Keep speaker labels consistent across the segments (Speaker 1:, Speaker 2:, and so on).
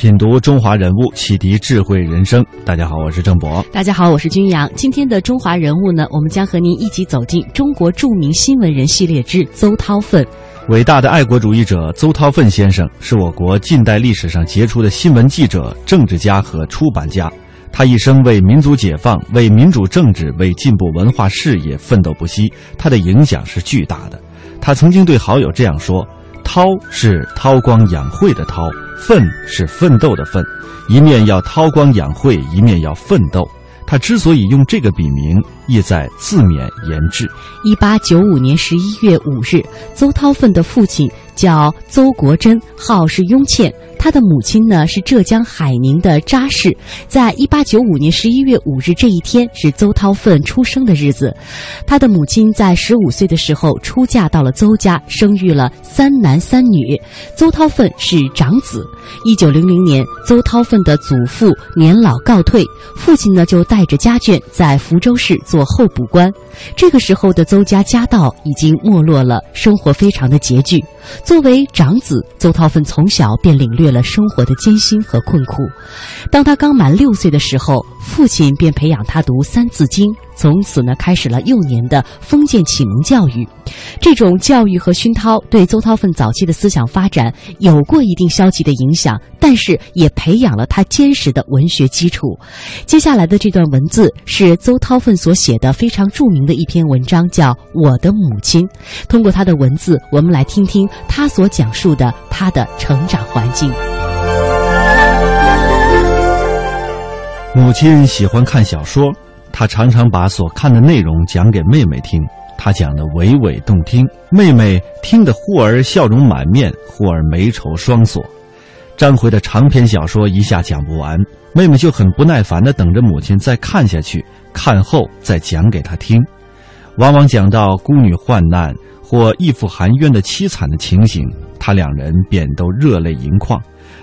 Speaker 1: 品读中华人物，启迪智慧人生。大家好，我是郑博。
Speaker 2: 大家好，我是君阳。今天的中华人物呢，我们将和您一起走进中国著名新闻人系列之邹韬奋。
Speaker 1: 伟大的爱国主义者邹韬奋先生是我国近代历史上杰出的新闻记者、政治家和出版家。他一生为民族解放、为民主政治、为进步文化事业奋斗不息，他的影响是巨大的。他曾经对好友这样说：“韬是韬光养晦的韬。”奋是奋斗的奋，一面要韬光养晦，一面要奋斗。他之所以用这个笔名，意在自勉言志。
Speaker 2: 一八九五年十一月五日，邹韬奋的父亲叫邹国珍，号是雍倩。他的母亲呢是浙江海宁的扎氏，在一八九五年十一月五日这一天是邹韬奋出生的日子。他的母亲在十五岁的时候出嫁到了邹家，生育了三男三女。邹韬奋是长子。一九零零年，邹韬奋的祖父年老告退，父亲呢就带着家眷在福州市做候补官。这个时候的邹家家道已经没落了，生活非常的拮据。作为长子，邹韬奋从小便领略了生活的艰辛和困苦。当他刚满六岁的时候，父亲便培养他读《三字经》。从此呢，开始了幼年的封建启蒙教育。这种教育和熏陶对邹韬奋早期的思想发展有过一定消极的影响，但是也培养了他坚实的文学基础。接下来的这段文字是邹韬奋所写的非常著名的一篇文章，叫《我的母亲》。通过他的文字，我们来听听他所讲述的他的成长环境。
Speaker 1: 母亲喜欢看小说。他常常把所看的内容讲给妹妹听，他讲的娓娓动听，妹妹听得忽而笑容满面，忽而眉愁双锁。张回的长篇小说一下讲不完，妹妹就很不耐烦地等着母亲再看下去，看后再讲给她听。往往讲到孤女患难或义父含冤的凄惨的情形，他两人便都热泪盈眶，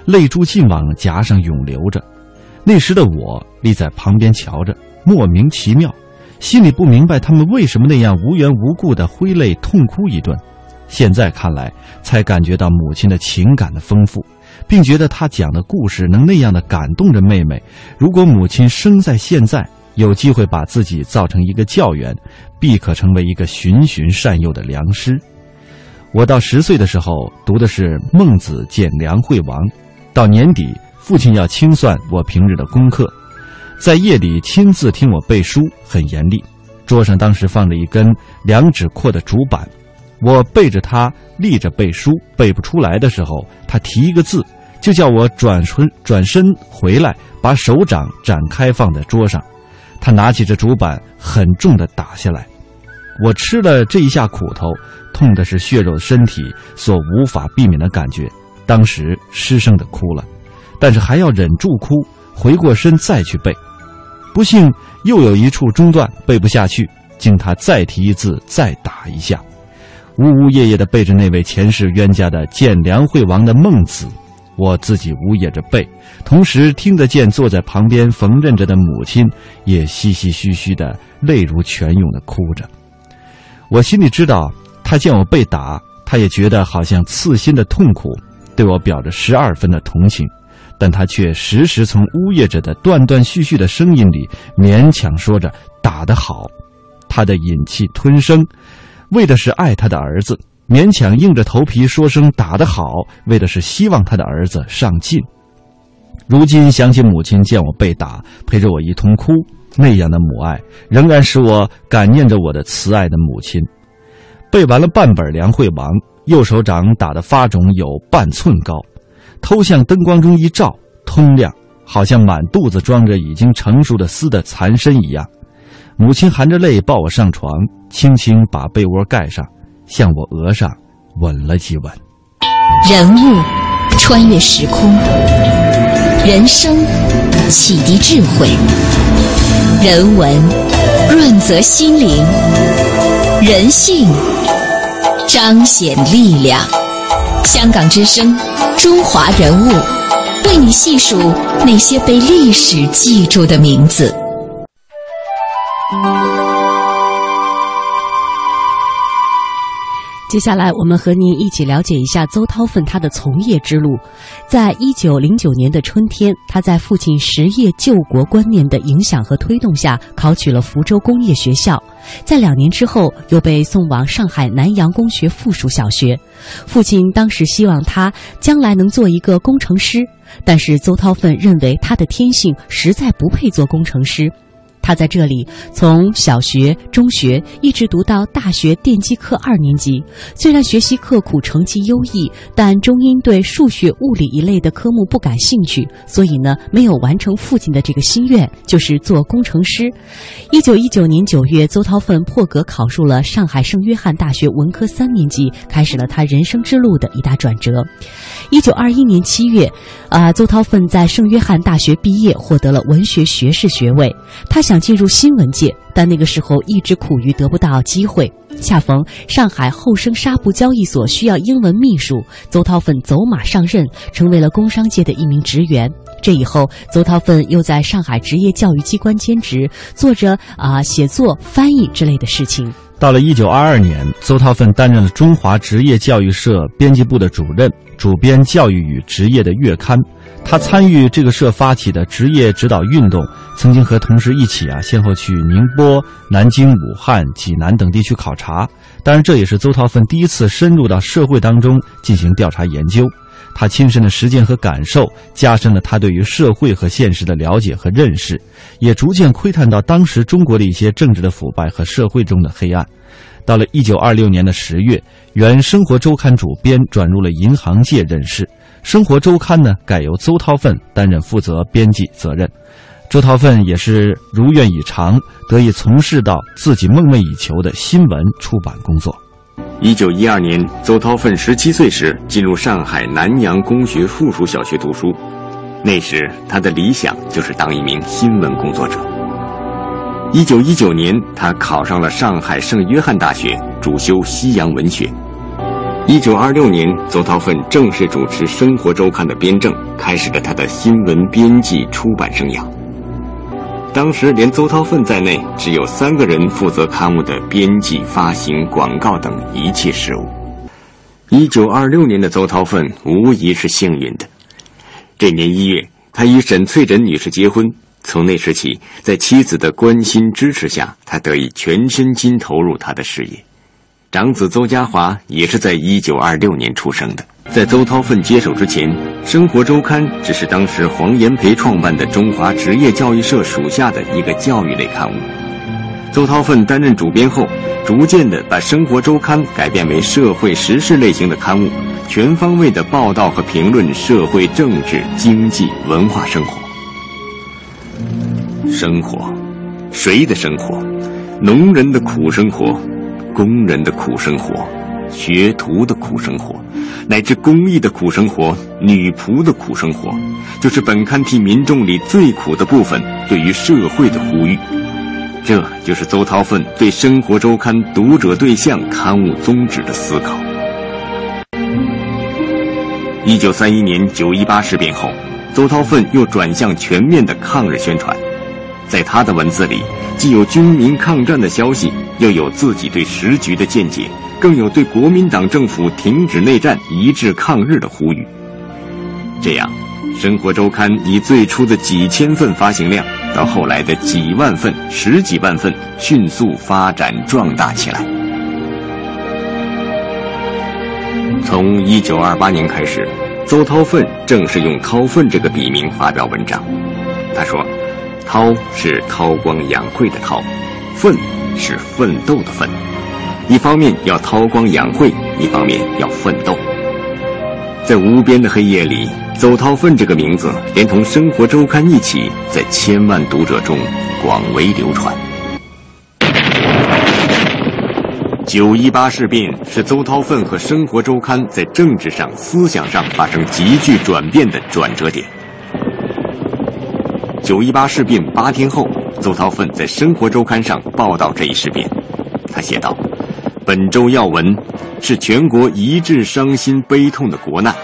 Speaker 1: 泪珠尽往颊上涌流着。那时的我立在旁边瞧着。莫名其妙，心里不明白他们为什么那样无缘无故的挥泪痛哭一顿。现在看来，才感觉到母亲的情感的丰富，并觉得她讲的故事能那样的感动着妹妹。如果母亲生在现在，有机会把自己造成一个教员，必可成为一个循循善诱的良师。我到十岁的时候读的是《孟子见梁惠王》，到年底，父亲要清算我平日的功课。在夜里亲自听我背书，很严厉。桌上当时放着一根两指阔的竹板，我背着他立着背书，背不出来的时候，他提一个字，就叫我转身转身回来，把手掌展开放在桌上。他拿起这竹板，很重的打下来。我吃了这一下苦头，痛的是血肉身体所无法避免的感觉，当时失声的哭了，但是还要忍住哭，回过身再去背。不幸又有一处中断，背不下去，经他再提一字，再打一下，呜呜咽咽的背着那位前世冤家的见梁惠王的孟子，我自己呜咽着背，同时听得见坐在旁边缝纫着的母亲也唏唏嘘嘘的泪如泉涌的哭着。我心里知道，他见我被打，他也觉得好像刺心的痛苦，对我表着十二分的同情。但他却时时从呜咽着的断断续续的声音里勉强说着“打得好”，他的忍气吞声，为的是爱他的儿子；勉强硬着头皮说声“打得好”，为的是希望他的儿子上进。如今想起母亲见我被打，陪着我一通哭，那样的母爱，仍然使我感念着我的慈爱的母亲。背完了半本《梁惠王》，右手掌打得发肿，有半寸高。偷向灯光中一照，通亮，好像满肚子装着已经成熟的丝的残身一样。母亲含着泪抱我上床，轻轻把被窝盖上，向我额上吻了几吻。
Speaker 3: 人物穿越时空，人生启迪智慧，人文润泽心灵，人性彰显力量。香港之声，中华人物，为你细数那些被历史记住的名字。
Speaker 2: 接下来，我们和您一起了解一下邹韬奋他的从业之路。在一九零九年的春天，他在父亲实业救国观念的影响和推动下，考取了福州工业学校。在两年之后，又被送往上海南洋公学附属小学。父亲当时希望他将来能做一个工程师，但是邹韬奋认为他的天性实在不配做工程师。他在这里从小学、中学一直读到大学电机科二年级。虽然学习刻苦，成绩优异，但终因对数学、物理一类的科目不感兴趣，所以呢，没有完成父亲的这个心愿，就是做工程师。一九一九年九月，邹韬奋破格考入了上海圣约翰大学文科三年级，开始了他人生之路的一大转折。一九二一年七月，啊，邹韬奋在圣约翰大学毕业，获得了文学学士学位。他想进入新闻界，但那个时候一直苦于得不到机会。恰逢上海厚生纱布交易所需要英文秘书，邹韬奋走马上任，成为了工商界的一名职员。这以后，邹韬奋又在上海职业教育机关兼职，做着啊写作、翻译之类的事情。
Speaker 1: 到了一九二二年，邹韬奋担任了中华职业教育社编辑部的主任，主编《教育与职业》的月刊。他参与这个社发起的职业指导运动，曾经和同事一起啊，先后去宁波、南京、武汉、济南等地区考察。当然，这也是邹韬奋第一次深入到社会当中进行调查研究。他亲身的实践和感受，加深了他对于社会和现实的了解和认识，也逐渐窥探到当时中国的一些政治的腐败和社会中的黑暗。到了一九二六年的十月，原《生活周刊》主编转入了银行界任事，《生活周刊》呢改由邹韬奋担任负责编辑责任。周韬奋也是如愿以偿，得以从事到自己梦寐以求的新闻出版工作。
Speaker 4: 一九一二年，邹韬奋十七岁时进入上海南洋公学附属小学读书。那时，他的理想就是当一名新闻工作者。一九一九年，他考上了上海圣约翰大学，主修西洋文学。一九二六年，邹韬奋正式主持《生活周刊》的编政，开始了他的新闻编辑出版生涯。当时，连邹韬奋在内，只有三个人负责刊物的编辑、发行、广告等一切事务。一九二六年的邹韬奋无疑是幸运的。这年一月，他与沈翠珍女士结婚。从那时起，在妻子的关心支持下，他得以全身心投入他的事业。长子邹家华也是在一九二六年出生的。在邹韬奋接手之前，《生活周刊》只是当时黄炎培创办的中华职业教育社属下的一个教育类刊物。邹韬奋担任主编后，逐渐的把《生活周刊》改变为社会时事类型的刊物，全方位的报道和评论社会、政治、经济、文化生活。生活，谁的生活？农人的苦生活，工人的苦生活，学徒的苦生活，乃至公益的苦生活，女仆的苦生活，就是本刊替民众里最苦的部分，对于社会的呼吁。这就是邹韬奋对《生活周刊》读者对象刊物宗旨的思考。一九三一年九一八事变后，邹韬奋又转向全面的抗日宣传。在他的文字里，既有军民抗战的消息，又有自己对时局的见解，更有对国民党政府停止内战、一致抗日的呼吁。这样，《生活周刊》以最初的几千份发行量，到后来的几万份、十几万份，迅速发展壮大起来。从一九二八年开始，邹韬奋正式用“韬奋”这个笔名发表文章。他说。韬是韬光养晦的韬，奋是奋斗的奋。一方面要韬光养晦，一方面要奋斗。在无边的黑夜里，邹韬奋这个名字连同《生活周刊》一起，在千万读者中广为流传。九一八事变是邹韬奋和《生活周刊》在政治上、思想上发生急剧转变的转折点。九一八事变八天后，邹韬奋在《生活周刊》上报道这一事变。他写道：“本周要闻是全国一致伤心悲痛的国难，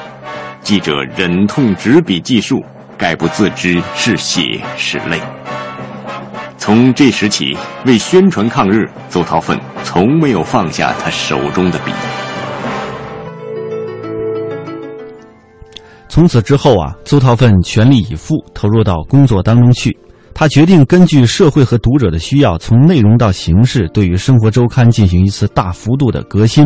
Speaker 4: 记者忍痛执笔记述，概不自知是血是泪。”从这时起，为宣传抗日，邹韬奋从没有放下他手中的笔。
Speaker 1: 从此之后啊，邹韬奋全力以赴投入到工作当中去。他决定根据社会和读者的需要，从内容到形式，对于《生活周刊》进行一次大幅度的革新。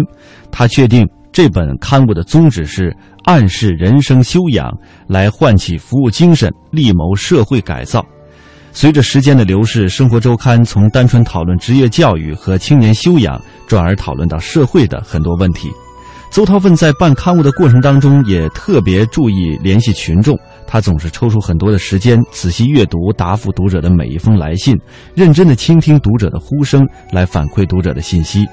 Speaker 1: 他确定这本刊物的宗旨是暗示人生修养，来唤起服务精神，力谋社会改造。随着时间的流逝，《生活周刊》从单纯讨论职业教育和青年修养，转而讨论到社会的很多问题。邹韬奋在办刊物的过程当中，也特别注意联系群众。他总是抽出很多的时间，仔细阅读答复读者的每一封来信，认真的倾听读者的呼声，来反馈读者的信息。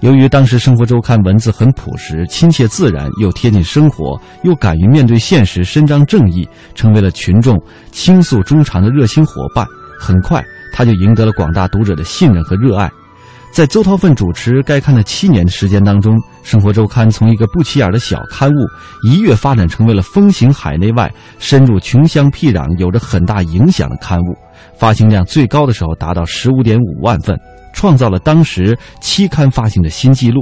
Speaker 1: 由于当时《生活周刊》文字很朴实、亲切自然，又贴近生活，又敢于面对现实、伸张正义，成为了群众倾诉衷肠的热心伙伴。很快，他就赢得了广大读者的信任和热爱。在邹韬奋主持该刊的七年的时间当中，《生活周刊》从一个不起眼的小刊物，一跃发展成为了风行海内外、深入穷乡僻壤、有着很大影响的刊物。发行量最高的时候达到十五点五万份，创造了当时期刊发行的新纪录。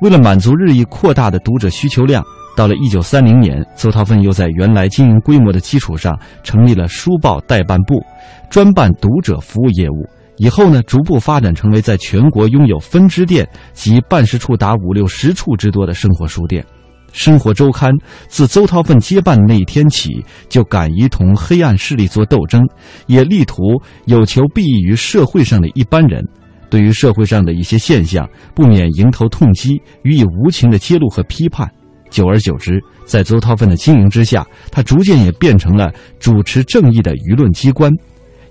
Speaker 1: 为了满足日益扩大的读者需求量，到了一九三零年，邹韬奋又在原来经营规模的基础上，成立了书报代办部，专办读者服务业务。以后呢，逐步发展成为在全国拥有分支店及办事处达五六十处之多的生活书店。《生活周刊》自邹韬奋接办那一天起，就敢于同黑暗势力做斗争，也力图有求必益于社会上的一般人。对于社会上的一些现象，不免迎头痛击，予以无情的揭露和批判。久而久之，在邹韬奋的经营之下，他逐渐也变成了主持正义的舆论机关。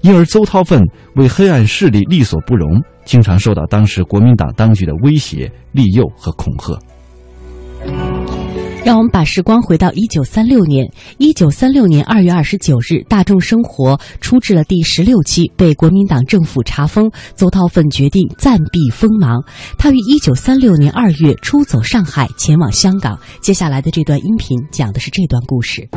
Speaker 1: 因而，邹韬奋为黑暗势力力所不容，经常受到当时国民党当局的威胁、利诱和恐吓。
Speaker 2: 让我们把时光回到一九三六年。一九三六年二月二十九日，《大众生活》出至了第十六期，被国民党政府查封。邹韬奋决定暂避锋芒，他于一九三六年二月出走上海，前往香港。接下来的这段音频讲的是这段故事。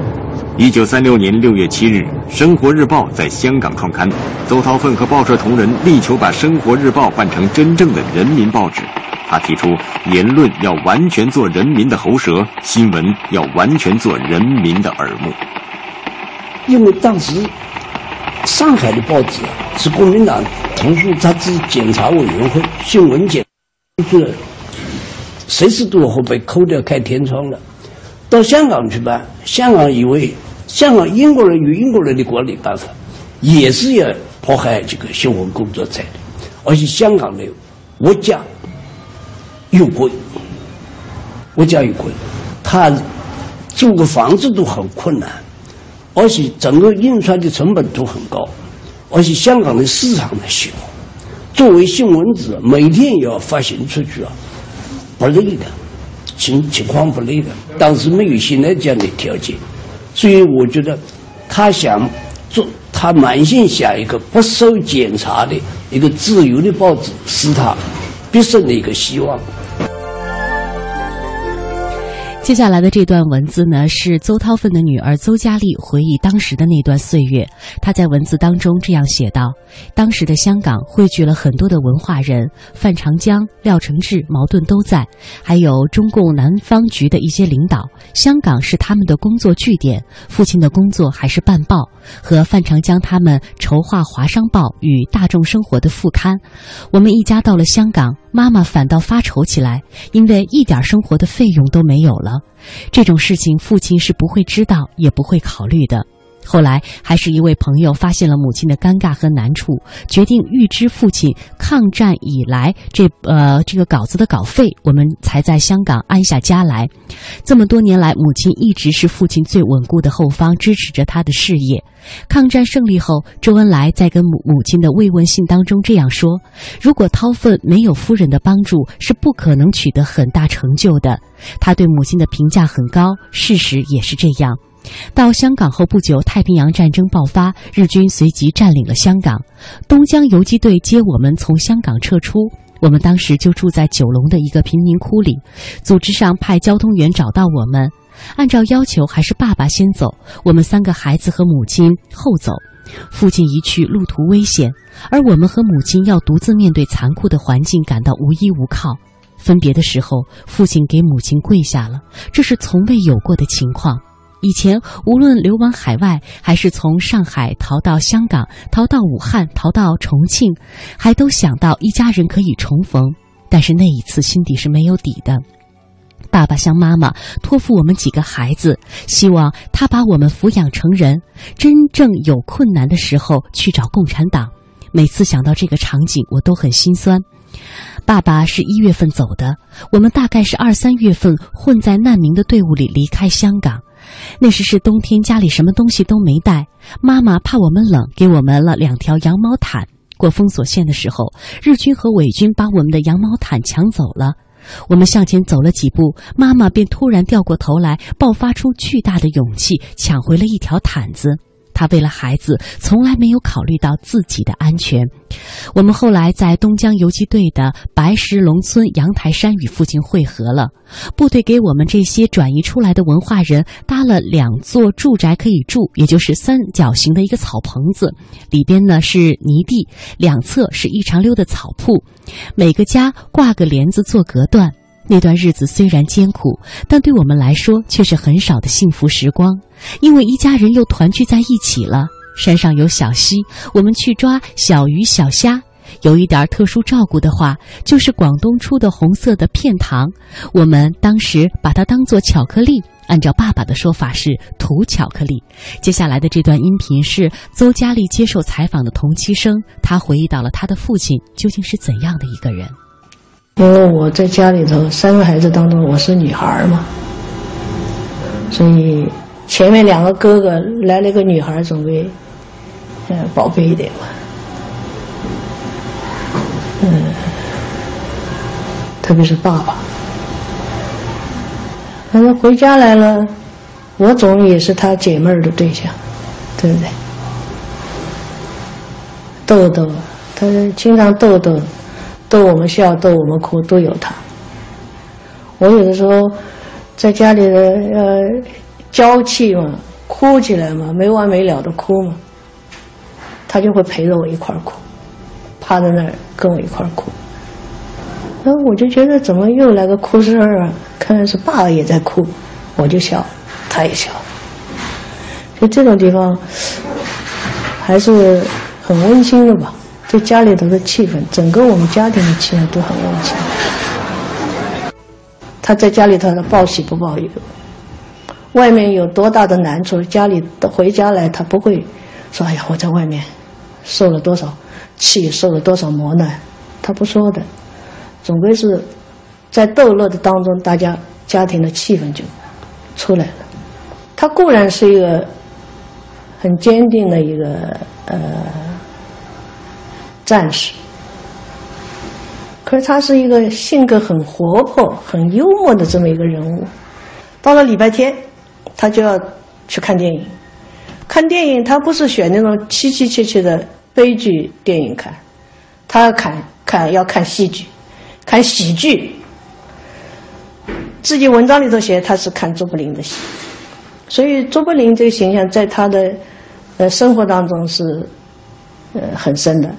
Speaker 4: 一九三六年六月七日，《生活日报》在香港创刊。邹韬奋和报社同仁力求把《生活日报》办成真正的人民报纸。他提出，言论要完全做人民的喉舌，新闻要完全做人民的耳目。
Speaker 5: 因为当时上海的报纸是国民党图书杂志检查委员会新闻检就是，随时都会被扣掉开天窗的。到香港去办，香港以为香港英国人有英国人的管理办法，也是要迫害这个新闻工作者的，而且香港的物价。又贵，物价又贵，他租个房子都很困难，而且整个印刷的成本都很高，而且香港的市场呢小，作为新闻纸每天也要发行出去啊，不累的，情情况不累的。当时没有现在这样的条件，所以我觉得他想做，他满心想一个不受检查的一个自由的报纸，是他。毕生的一个希望。
Speaker 2: 接下来的这段文字呢，是邹韬奋的女儿邹佳丽回忆当时的那段岁月。她在文字当中这样写道：“当时的香港汇聚了很多的文化人，范长江、廖承志、毛盾都在，还有中共南方局的一些领导。香港是他们的工作据点。父亲的工作还是办报，和范长江他们筹划《华商报》与《大众生活》的副刊。我们一家到了香港。”妈妈反倒发愁起来，因为一点生活的费用都没有了。这种事情，父亲是不会知道，也不会考虑的。后来，还是一位朋友发现了母亲的尴尬和难处，决定预支父亲抗战以来这呃这个稿子的稿费，我们才在香港安下家来。这么多年来，母亲一直是父亲最稳固的后方，支持着他的事业。抗战胜利后，周恩来在跟母母亲的慰问信当中这样说：“如果韬奋没有夫人的帮助，是不可能取得很大成就的。”他对母亲的评价很高，事实也是这样。到香港后不久，太平洋战争爆发，日军随即占领了香港。东江游击队接我们从香港撤出，我们当时就住在九龙的一个贫民窟里。组织上派交通员找到我们，按照要求还是爸爸先走，我们三个孩子和母亲后走。父亲一去，路途危险，而我们和母亲要独自面对残酷的环境，感到无依无靠。分别的时候，父亲给母亲跪下了，这是从未有过的情况。以前无论流亡海外，还是从上海逃到香港、逃到武汉、逃到重庆，还都想到一家人可以重逢。但是那一次心底是没有底的。爸爸向妈妈托付我们几个孩子，希望他把我们抚养成人。真正有困难的时候去找共产党。每次想到这个场景，我都很心酸。爸爸是一月份走的，我们大概是二三月份混在难民的队伍里离开香港。那时是冬天，家里什么东西都没带。妈妈怕我们冷，给我们了两条羊毛毯。过封锁线的时候，日军和伪军把我们的羊毛毯抢走了。我们向前走了几步，妈妈便突然掉过头来，爆发出巨大的勇气，抢回了一条毯子。他为了孩子，从来没有考虑到自己的安全。我们后来在东江游击队的白石龙村阳台山与父亲会合了。部队给我们这些转移出来的文化人搭了两座住宅可以住，也就是三角形的一个草棚子，里边呢是泥地，两侧是一长溜的草铺，每个家挂个帘子做隔断。那段日子虽然艰苦，但对我们来说却是很少的幸福时光，因为一家人又团聚在一起了。山上有小溪，我们去抓小鱼小虾。有一点特殊照顾的话，就是广东出的红色的片糖，我们当时把它当做巧克力，按照爸爸的说法是土巧克力。接下来的这段音频是邹佳丽接受采访的同期声，她回忆到了她的父亲究竟是怎样的一个人。
Speaker 6: 因为我在家里头三个孩子当中我是女孩嘛，所以前面两个哥哥来了一个女孩，总归嗯宝贝一点嘛。嗯，特别是爸爸，反正回家来了，我总也是他解闷儿的对象，对不对？逗逗，他经常逗逗。逗我们笑，逗我们哭，都有他。我有的时候在家里的呃娇气嘛，哭起来嘛，没完没了的哭嘛，他就会陪着我一块儿哭，趴在那儿跟我一块儿哭。然后我就觉得怎么又来个哭声啊？看来是爸爸也在哭，我就笑，他也笑。就这种地方还是很温馨的吧。就家里头的气氛，整个我们家庭的气氛都很温馨。他在家里头的报喜不报忧，外面有多大的难处，家里回家来他不会说：“哎呀，我在外面受了多少气，受了多少磨难。”他不说的，总归是在逗乐的当中，大家家庭的气氛就出来了。他固然是一个很坚定的一个呃。战士，可是他是一个性格很活泼、很幽默的这么一个人物。到了礼拜天，他就要去看电影。看电影，他不是选那种凄凄切切的悲剧电影看，他要看看要看戏剧，看喜剧。自己文章里头写他是看卓别林的戏，所以卓别林这个形象在他的呃生活当中是呃很深的。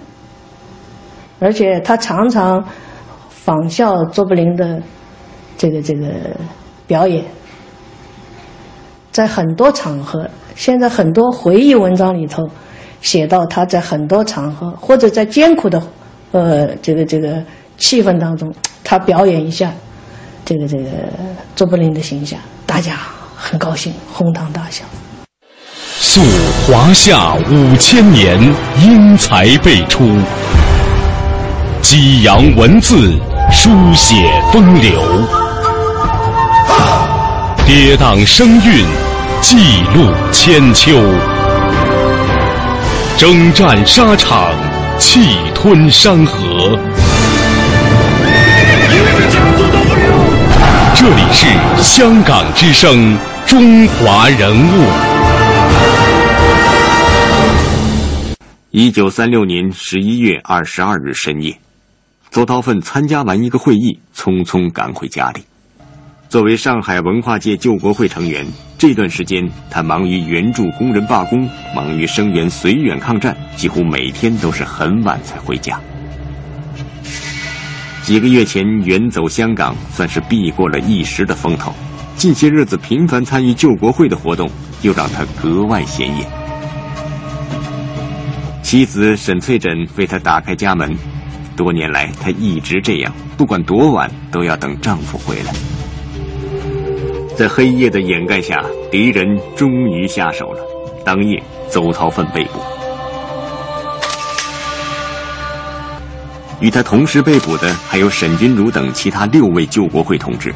Speaker 6: 而且他常常仿效卓别林的这个这个表演，在很多场合，现在很多回忆文章里头写到他在很多场合或者在艰苦的呃这个这个气氛当中，他表演一下这个这个卓别林的形象，大家很高兴，哄堂大笑。
Speaker 7: 溯华夏五千年，英才辈出。激扬文字，书写风流；跌宕声韵，记录千秋；征战沙场，气吞山河。这里是香港之声中华人物。
Speaker 4: 一九三六年十一月二十二日深夜，邹韬奋参加完一个会议，匆匆赶回家里。作为上海文化界救国会成员，这段时间他忙于援助工人罢工，忙于声援绥远抗战，几乎每天都是很晚才回家。几个月前远走香港，算是避过了一时的风头。近些日子频繁参与救国会的活动，又让他格外显眼。妻子沈翠珍为他打开家门，多年来她一直这样，不管多晚都要等丈夫回来。在黑夜的掩盖下，敌人终于下手了。当夜，邹韬奋被捕。与他同时被捕的还有沈钧儒等其他六位救国会同志，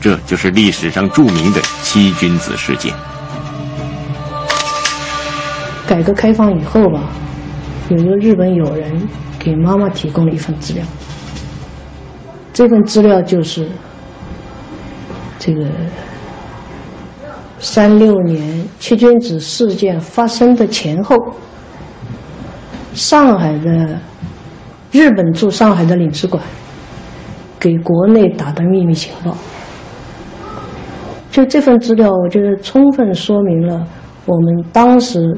Speaker 4: 这就是历史上著名的七君子事件。
Speaker 6: 改革开放以后吧，有一个日本友人给妈妈提供了一份资料，这份资料就是这个。三六年七君子事件发生的前后，上海的日本驻上海的领事馆给国内打的秘密情报，就这份资料，我觉得充分说明了我们当时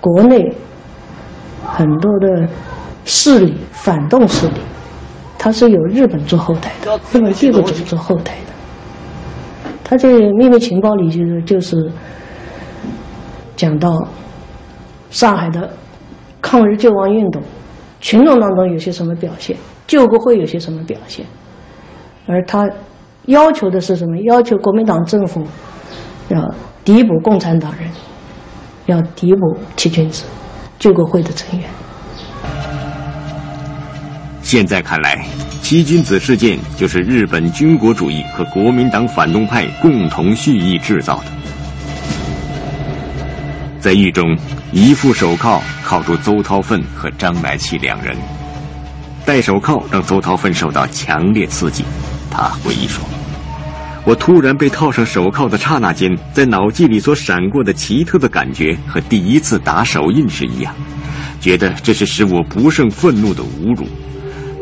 Speaker 6: 国内很多的势力反动势力，它是有日本做后台的，日本帝国主义做后台的。他这秘密情报里就是就是讲到上海的抗日救亡运动，群众当中有些什么表现，救国会有些什么表现，而他要求的是什么？要求国民党政府要逮捕共产党人，要逮捕七君子、救国会的成员。
Speaker 4: 现在看来。七君子事件就是日本军国主义和国民党反动派共同蓄意制造的。在狱中，一副手铐铐住邹韬奋和张乃器两人，戴手铐让邹韬奋受到强烈刺激。他回忆说：“我突然被套上手铐的刹那间，在脑际里所闪过的奇特的感觉和第一次打手印是一样，觉得这是使我不胜愤怒的侮辱。”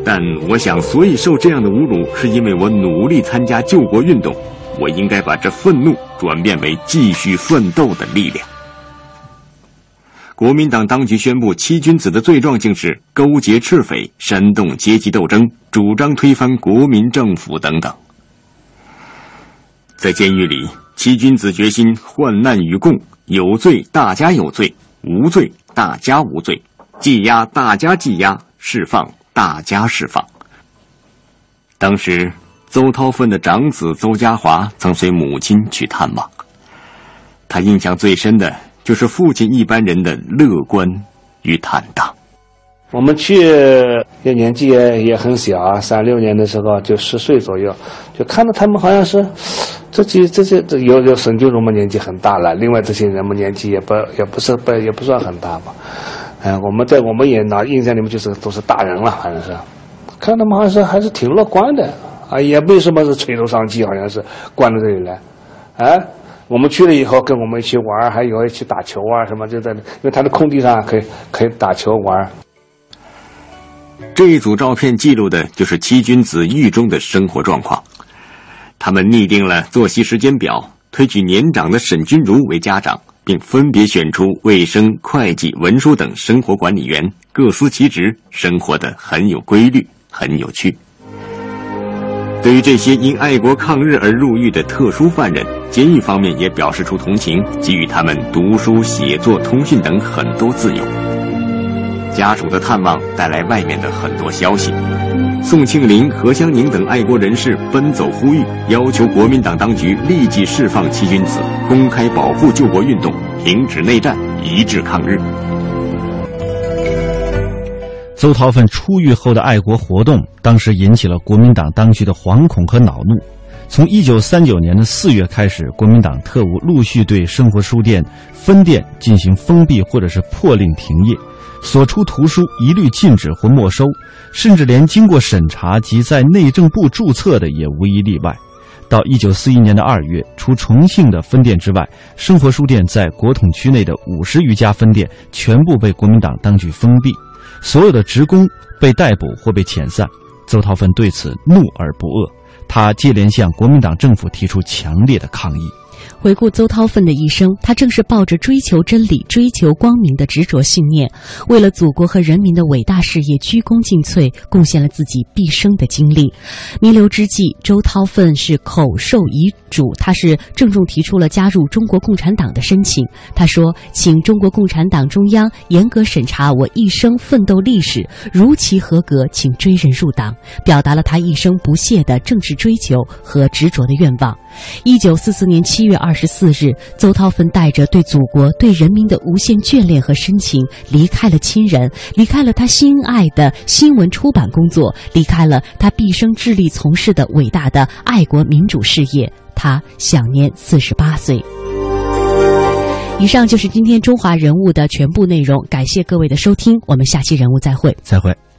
Speaker 4: 但我想，所以受这样的侮辱，是因为我努力参加救国运动。我应该把这愤怒转变为继续奋斗的力量。国民党当局宣布七君子的罪状竟是勾结赤匪、煽动阶级斗争、主张推翻国民政府等等。在监狱里，七君子决心患难与共，有罪大家有罪，无罪大家无罪，羁押大家羁押，释放。大家释放。当时，邹韬奋的长子邹家华曾随母亲去探望。他印象最深的就是父亲一般人的乐观与坦荡。
Speaker 8: 我们去，也年纪也也很小啊，三六年的时候就十岁左右，就看到他们好像是，这几这些这有有沈钧儒嘛年纪很大了，另外这些人嘛年纪也不也不是不也不算很大吧。哎，我们在我们也拿印象里面就是都是大人了，反正是，看他们好像是还是挺乐观的啊，也没什么是垂头丧气，好像是关到这里来。啊，我们去了以后，跟我们一起玩，还有一起打球啊什么，就在因为他的空地上可以可以打球玩。
Speaker 4: 这一组照片记录的就是七君子狱中的生活状况，他们拟定了作息时间表，推举年长的沈君儒为家长。并分别选出卫生、会计、文书等生活管理员，各司其职，生活的很有规律，很有趣。对于这些因爱国抗日而入狱的特殊犯人，监狱方面也表示出同情，给予他们读书、写作、通讯等很多自由。家属的探望带来外面的很多消息。宋庆龄、何香凝等爱国人士奔走呼吁，要求国民党当局立即释放七君子，公开保护救国运动，停止内战，一致抗日。
Speaker 1: 邹韬奋出狱后的爱国活动，当时引起了国民党当局的惶恐和恼怒。从一九三九年的四月开始，国民党特务陆续对生活书店分店进行封闭或者是破令停业。所出图书一律禁止或没收，甚至连经过审查及在内政部注册的也无一例外。到一九四一年的二月，除重庆的分店之外，生活书店在国统区内的五十余家分店全部被国民党当局封闭，所有的职工被逮捕或被遣散。邹韬奋对此怒而不遏，他接连向国民党政府提出强烈的抗议。
Speaker 2: 回顾邹韬奋的一生，他正是抱着追求真理、追求光明的执着信念，为了祖国和人民的伟大事业鞠躬尽瘁，贡献了自己毕生的精力。弥留之际，周韬奋是口授遗嘱，他是郑重提出了加入中国共产党的申请。他说：“请中国共产党中央严格审查我一生奋斗历史，如其合格，请追认入党。”表达了他一生不懈的政治追求和执着的愿望。一九四四年七月二二十四日，邹韬奋带着对祖国、对人民的无限眷恋和深情，离开了亲人，离开了他心爱的新闻出版工作，离开了他毕生致力从事的伟大的爱国民主事业。他享年四十八岁。以上就是今天中华人物的全部内容，感谢各位的收听，我们下期人物再会。
Speaker 1: 再会。